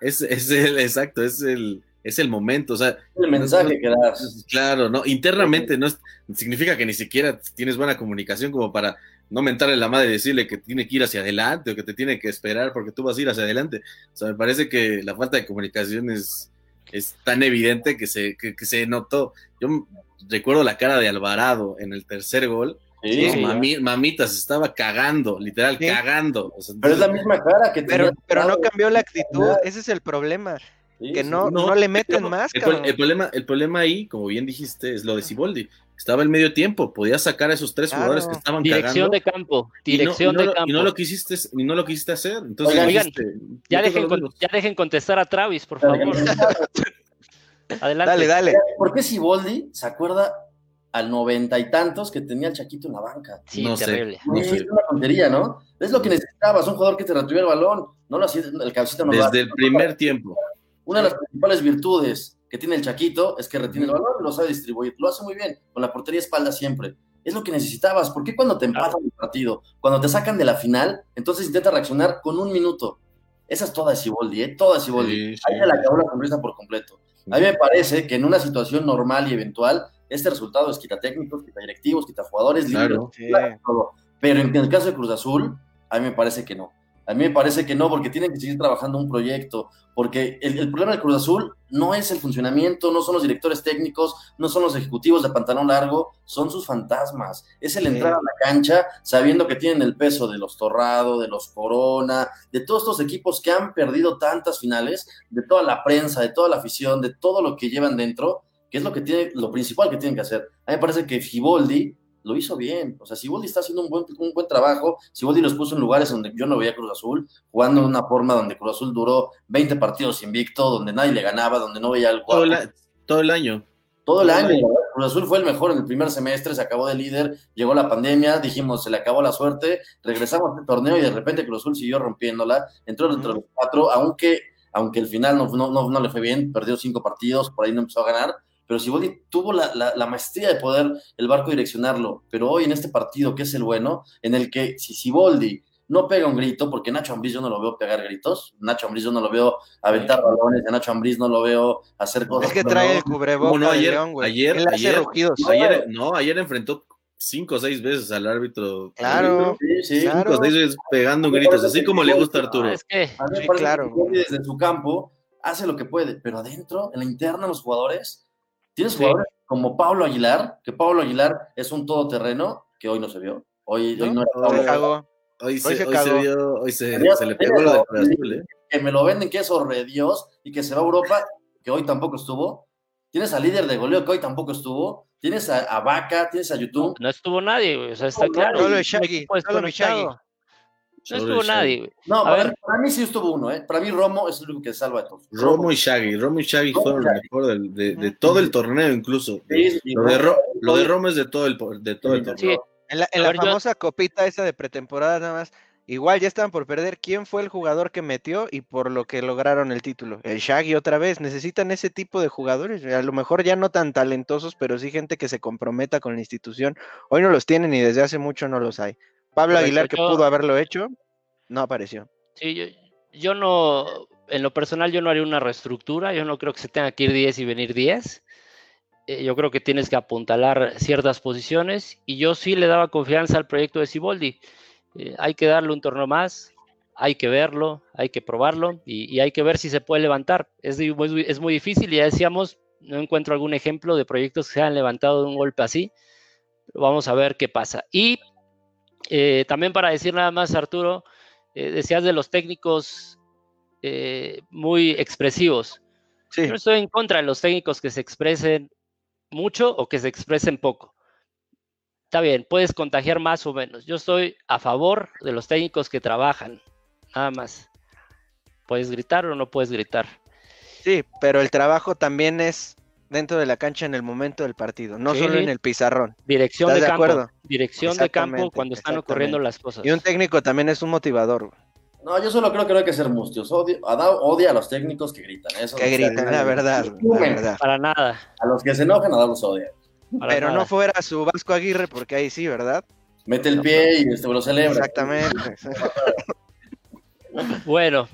es, es el, exacto, es el, es el momento, o sea, el mensaje que das. Claro, no, internamente no significa que ni siquiera tienes buena comunicación como para no mentarle la madre y decirle que tiene que ir hacia adelante o que te tiene que esperar porque tú vas a ir hacia adelante. O sea, me parece que la falta de comunicación es, es tan evidente que se, que, se notó. Yo recuerdo la cara de Alvarado en el tercer gol. Sí, mamita se estaba cagando, literal, cagando. pero es la misma cara que Pero, pero no cambió la actitud, ese es el problema. que no, no, le meten más. El, problema, el problema ahí, como bien dijiste, es lo de Siboldi estaba el medio tiempo, podía sacar a esos tres jugadores que estaban dirección de campo, dirección de campo. Y no lo quisiste, y no lo quisiste hacer. Entonces, ya, dejen, ya dejen contestar a Travis, por favor. Adelante. Dale, dale. ¿Por qué Siboldi se acuerda al noventa y tantos que tenía el Chaquito en la banca? Sí, no terrible. Es una tontería, ¿no? Es lo que necesitabas, un jugador que te retuviera el balón. No lo hacía, el cabecito no Desde el primer tiempo. Una de las principales virtudes que tiene el Chaquito es que retiene el balón y lo sabe distribuir. Lo hace muy bien, con la portería espalda siempre. Es lo que necesitabas. ¿Por qué cuando te empatan el partido, cuando te sacan de la final, entonces intenta reaccionar con un minuto? Esa es toda Siboldi, ¿eh? Toda Siboldi. Ahí se le acabó la sonrisa por completo. A mí me parece que en una situación normal y eventual, este resultado es quita técnicos, quita directivos, quita jugadores, claro, todo. Pero en el caso de Cruz Azul, a mí me parece que no. A mí me parece que no, porque tienen que seguir trabajando un proyecto, porque el, problema de Cruz Azul no es el funcionamiento, no son los directores técnicos, no son los ejecutivos de pantalón largo, son sus fantasmas. Es el entrar a la cancha sabiendo que tienen el peso de los Torrado, de los Corona, de todos estos equipos que han perdido tantas finales, de toda la prensa, de toda la afición, de todo lo que llevan dentro, que es lo que tiene, lo principal que tienen que hacer. A mí me parece que Fiboldi lo hizo bien. O sea, Siboldi está haciendo un buen, un buen trabajo. Siboldi los puso en lugares donde yo no veía Cruz Azul, jugando de una forma donde Cruz Azul duró 20 partidos invicto, donde nadie le ganaba, donde no veía el todo, todo el año. Todo el año. Cruz Azul fue el mejor en el primer semestre, se acabó de líder, llegó la pandemia, dijimos, se le acabó la suerte, regresamos al torneo y de repente Cruz Azul siguió rompiéndola, entró entre los cuatro, aunque, aunque el final no, no, no le fue bien, perdió cinco partidos, por ahí no empezó a ganar, pero Siboldi tuvo la, maestría de poder el barco direccionarlo, pero hoy en este partido, que es el bueno, en el que si Siboldi no pega un grito, porque Nacho Ambriz yo no lo veo pegar gritos, Nacho Ambriz yo no lo veo aventar balones, a Nacho Ambriz no lo veo hacer cosas. Es que trae el cubrebocas no, ayer, ayer, ayer, no, ayer enfrentó cinco o seis veces al árbitro. Claro, sí, cinco o seis veces pegando gritos, así como le gusta a Arturo. Es que, sí, claro. desde su campo hace lo que puede, pero adentro, en la interna, los jugadores Tienes jugadores como Pablo Aguilar, que Pablo Aguilar es un todoterreno, que hoy no se vio. Hoy no, era Pablo. Hoy, se, hoy se, vio, hoy se, le pegó lo de Azul, ¿eh? Que me lo venden que es horre Dios y que se va a Europa, que hoy tampoco estuvo. Tienes al líder de goleo que hoy tampoco estuvo. Tienes a, Vaca, tienes a YouTube. No estuvo nadie, o sea, está claro. Solo Shaggy, solo Shaggy. No estuvo nadie. No, para, mí sí estuvo uno, ¿eh? Para mí Romo es el único que salva de todos. Romo, y Shaggy. Romo y Shaggy fueron lo mejor de, todo el torneo, incluso. lo, de Romo es de todo el, de todo el torneo. En la, famosa copita esa de pretemporada, nada más. Igual ya estaban por perder quién fue el jugador que metió y por lo que lograron el título. El Shaggy otra vez. Necesitan ese tipo de jugadores. A lo mejor ya no tan talentosos, pero sí gente que se comprometa con la institución. Hoy no los tienen y desde hace mucho no los hay. Pablo Aguilar, que pudo haberlo hecho, no apareció. Sí, yo, no, en lo personal yo no haría una reestructura, yo no creo que se tenga que ir 10 y venir 10. Eh, yo creo que tienes que apuntalar ciertas posiciones y yo sí le daba confianza al proyecto de Ciboldi. Eh, hay que darle un torneo más, hay que verlo, hay que probarlo y, hay que ver si se puede levantar. Es, es muy difícil, ya decíamos, no encuentro algún ejemplo de proyectos que se han levantado de un golpe así. Vamos a ver qué pasa. Y eh, también para decir nada más, Arturo, eh, decías de los técnicos eh, muy expresivos. Yo estoy en contra de los técnicos que se expresen mucho o que se expresen poco. Está bien, puedes contagiar más o menos. Yo estoy a favor de los técnicos que trabajan, nada más. Puedes gritar o no puedes gritar. Sí, pero el trabajo también es dentro de la cancha en el momento del partido, no solo en el pizarrón. Dirección de, campo. Dirección de campo cuando están ocurriendo las cosas. Y un técnico también es un motivador. No, yo solo creo que no hay que ser mustios. Odia, odia a los técnicos que gritan. Eso que gritan, la verdad, la verdad. Para nada. A los que se enojan, a los odia. Pero no fuera su Vasco Aguirre, porque ahí sí, ¿verdad? Mete el pie y este lo celebra. Exactamente. bueno,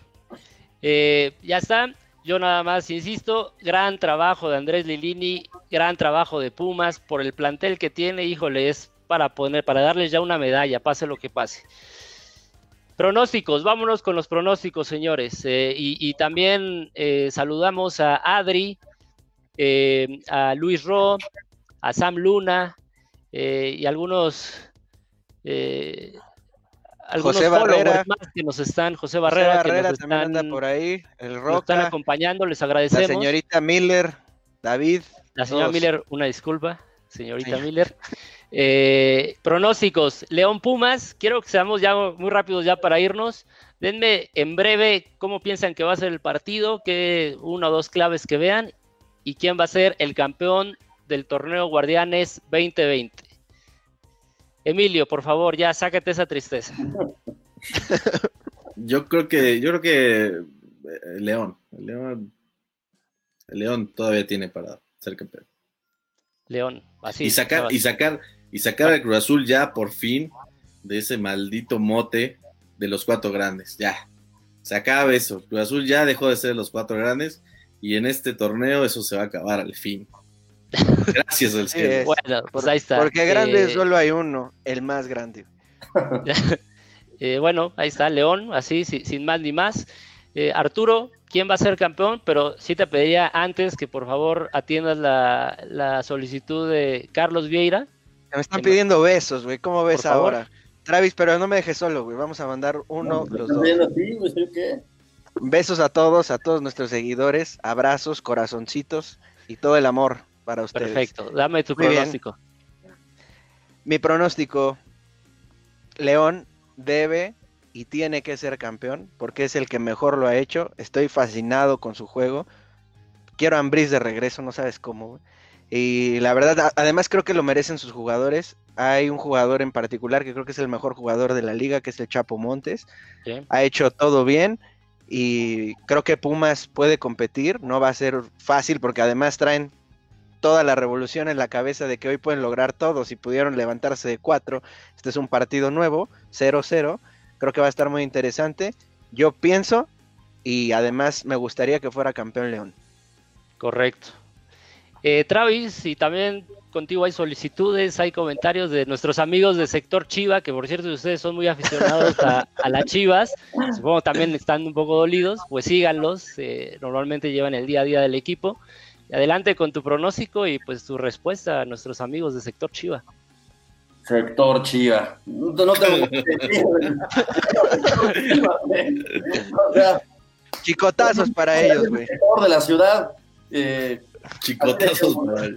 eh, ya está. Yo nada más insisto, gran trabajo de Andrés Lilini, gran trabajo de Pumas por el plantel que tiene, híjole, es para poner, para darles ya una medalla, pase lo que pase. Pronósticos, vámonos con los pronósticos, señores. Eh, y, también eh, saludamos a Adri, eh, a Luis Ro, a Sam Luna y algunos José Barrera más que nos están, José Barrera, que nos están, por ahí, el Roca, están acompañando, les agradecemos. La señorita Miller, David. La señora Miller, una disculpa, señorita Miller. Eh, pronósticos, León Pumas, quiero que seamos ya muy rápidos ya para irnos. Denme en breve cómo piensan que va a ser el partido, qué una o dos claves que vean y quién va a ser el campeón del torneo Guardianes 2020. Emilio, por favor, ya sácate esa tristeza. yo creo que, yo creo que eh, León, el León, León todavía tiene para ser campeón. León, así. Y sacar, y sacar, y sacar al Cruz Azul ya por fin de ese maldito mote de los cuatro grandes. Ya, se acaba eso. Cruz Azul ya dejó de ser los cuatro grandes y en este torneo eso se va a acabar al fin. Gracias al cielo. Bueno, pues ahí está. Porque grande eh, solo hay uno, el más grande. Eh, bueno, ahí está, León, así, sin, más ni más. Eh, Arturo, ¿quién va a ser campeón? Pero sí te pediría antes que por favor atiendas la, solicitud de Carlos Vieira. Me están pidiendo besos, güey. ¿Cómo ves ahora? Travis, pero no me dejes solo, güey. Vamos a mandar uno, los dos. Besos a todos, a todos nuestros seguidores. Abrazos, corazoncitos y todo el amor para ustedes. Perfecto. Dame tu pronóstico. Mi pronóstico. León debe y tiene que ser campeón porque es el que mejor lo ha hecho. Estoy fascinado con su juego. Quiero a Ambris de regreso, no sabes cómo. Y la verdad, además creo que lo merecen sus jugadores. Hay un jugador en particular que creo que es el mejor jugador de la liga, que es el Chapo Montes. Ha hecho todo bien y creo que Pumas puede competir. No va a ser fácil porque además traen toda la revolución en la cabeza de que hoy pueden lograr todo, si pudieron levantarse de cuatro. Este es un partido nuevo, 0-0. Creo que va a estar muy interesante. Yo pienso y además me gustaría que fuera campeón León. Correcto. Eh, Travis, y también contigo hay solicitudes, hay comentarios de nuestros amigos del sector Chiva, que por cierto ustedes son muy aficionados a, las Chivas, supongo también están un poco dolidos, pues síganlos, eh, normalmente llevan el día a día del equipo adelante con tu pronóstico y pues tu respuesta a nuestros amigos de sector Chiva. Sector Chiva. No, tengo Chicotazos para ellos, güey. Sector de la ciudad. Eh, Chicotazos para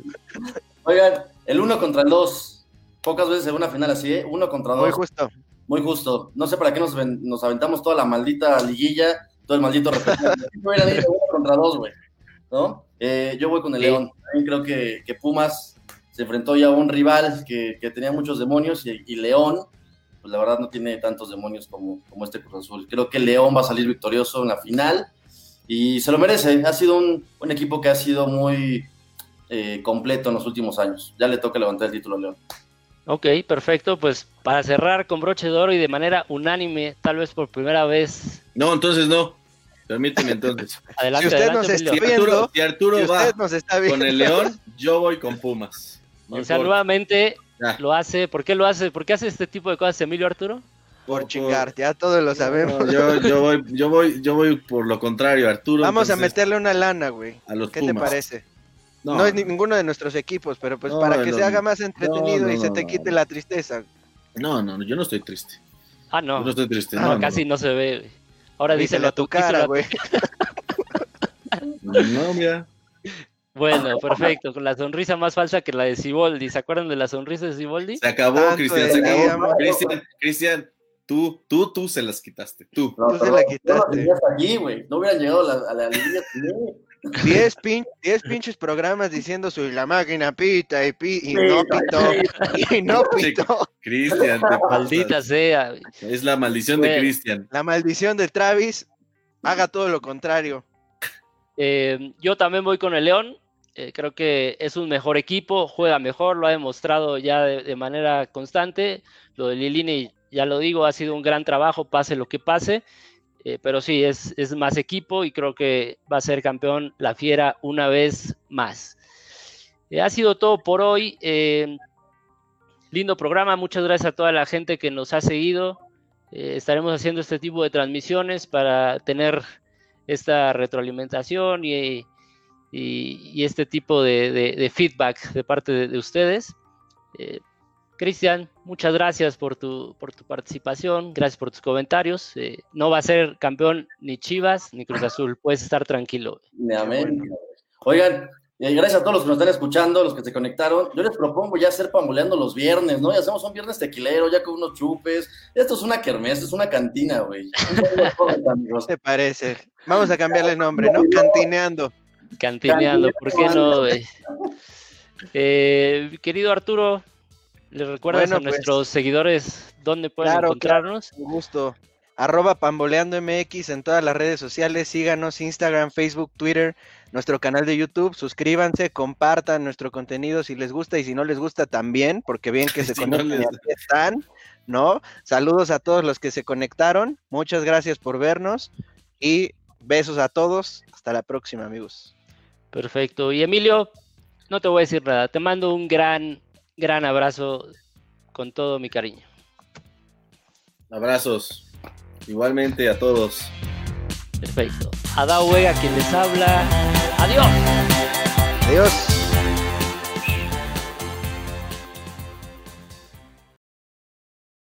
Oigan, el uno contra el dos. Pocas veces en una final así, ¿eh? Uno contra dos. Muy justo. Muy justo. No sé para qué nos, nos aventamos toda la maldita liguilla, todo el maldito uno contra dos, güey. ¿No? Eh, yo voy con el León. También creo que, Pumas se enfrentó ya a un rival que, tenía muchos demonios y, León, pues la verdad no tiene tantos demonios como, como este Cruz Azul. Creo que León va a salir victorioso en la final y se lo merece. Ha sido un, equipo que ha sido muy eh, completo en los últimos años. Ya le toca levantar el título a León. Ok, perfecto. Pues para cerrar con broche de oro y de manera unánime, tal vez por primera vez. No, entonces no. Permíteme entonces. Adelante, si usted nos está viendo, si Arturo, va con el León, yo voy con Pumas. o sea, nuevamente lo hace. ¿Por qué lo hace? ¿Por qué hace este tipo de cosas Emilio Arturo? Por, chingar, ya todos lo sabemos. yo, yo, voy, yo, voy, yo voy por lo contrario, Arturo. Vamos a meterle una lana, güey. ¿Qué te parece? No. es ninguno de nuestros equipos, pero pues para que se haga más entretenido y se te quite la tristeza. No, no, yo no estoy triste. Ah, no. Yo no estoy triste. No, casi no se ve. Ahora díselo a tu cara, güey. No, mira. Bueno, perfecto, con la sonrisa más falsa que la de Siboldi. ¿Se acuerdan de la sonrisa de Siboldi? Se acabó, Cristian, se acabó. Cristian, Cristian, tú, tú, tú se las quitaste. Tú. tú se la quitaste. No, allí, güey. No hubieran llegado a la, a línea. Diez, pinches programas diciendo soy la máquina pita y, pi y no pitó. Y no pitó. Cristian, maldita sea. Es la maldición de Cristian. La maldición de Travis. Haga todo lo contrario. Eh, yo también voy con el León. Eh, creo que es un mejor equipo, juega mejor, lo ha demostrado ya de, manera constante. Lo de Lilini, ya lo digo, ha sido un gran trabajo, pase lo que pase. Eh, pero sí, es, es, más equipo y creo que va a ser campeón la Fiera una vez más. Eh, ha sido todo por hoy. Eh, lindo programa, muchas gracias a toda la gente que nos ha seguido. estaremos haciendo este tipo de transmisiones para tener esta retroalimentación y, y, este tipo de, feedback de parte de, de ustedes. Cristian, muchas gracias por tu, por tu participación, gracias por tus comentarios. Eh, no va a ser campeón ni Chivas ni Cruz Azul, puedes estar tranquilo. Amén. Oigan, eh, gracias a todos los que nos están escuchando, los que se conectaron. Yo les propongo ya hacer pamboleando los viernes, ¿no? Ya hacemos un viernes tequilero, ya con unos chupes. Esto es una kermés, es una cantina, güey. ¿Qué te parece? Vamos a cambiarle el nombre, ¿no? Cantineando. Cantineando, ¿por qué no? Eh, querido Arturo, ¿Les recuerdas a pues, nuestros seguidores dónde pueden encontrarnos? Un gusto. arroba pamboleando MX en todas las redes sociales. Síganos, Instagram, Facebook, Twitter, nuestro canal de YouTube. Suscríbanse, compartan nuestro contenido si les gusta y si no les gusta también, porque bien que se conectan y aquí están, ¿no? Saludos a todos los que se conectaron. Muchas gracias por vernos y besos a todos. Hasta la próxima, amigos. Perfecto. Y Emilio, no te voy a decir nada. Te mando un gran, gran abrazo con todo mi cariño. Abrazos. Igualmente a todos. Perfecto. Adao Vega quien les habla. Adiós. Adiós.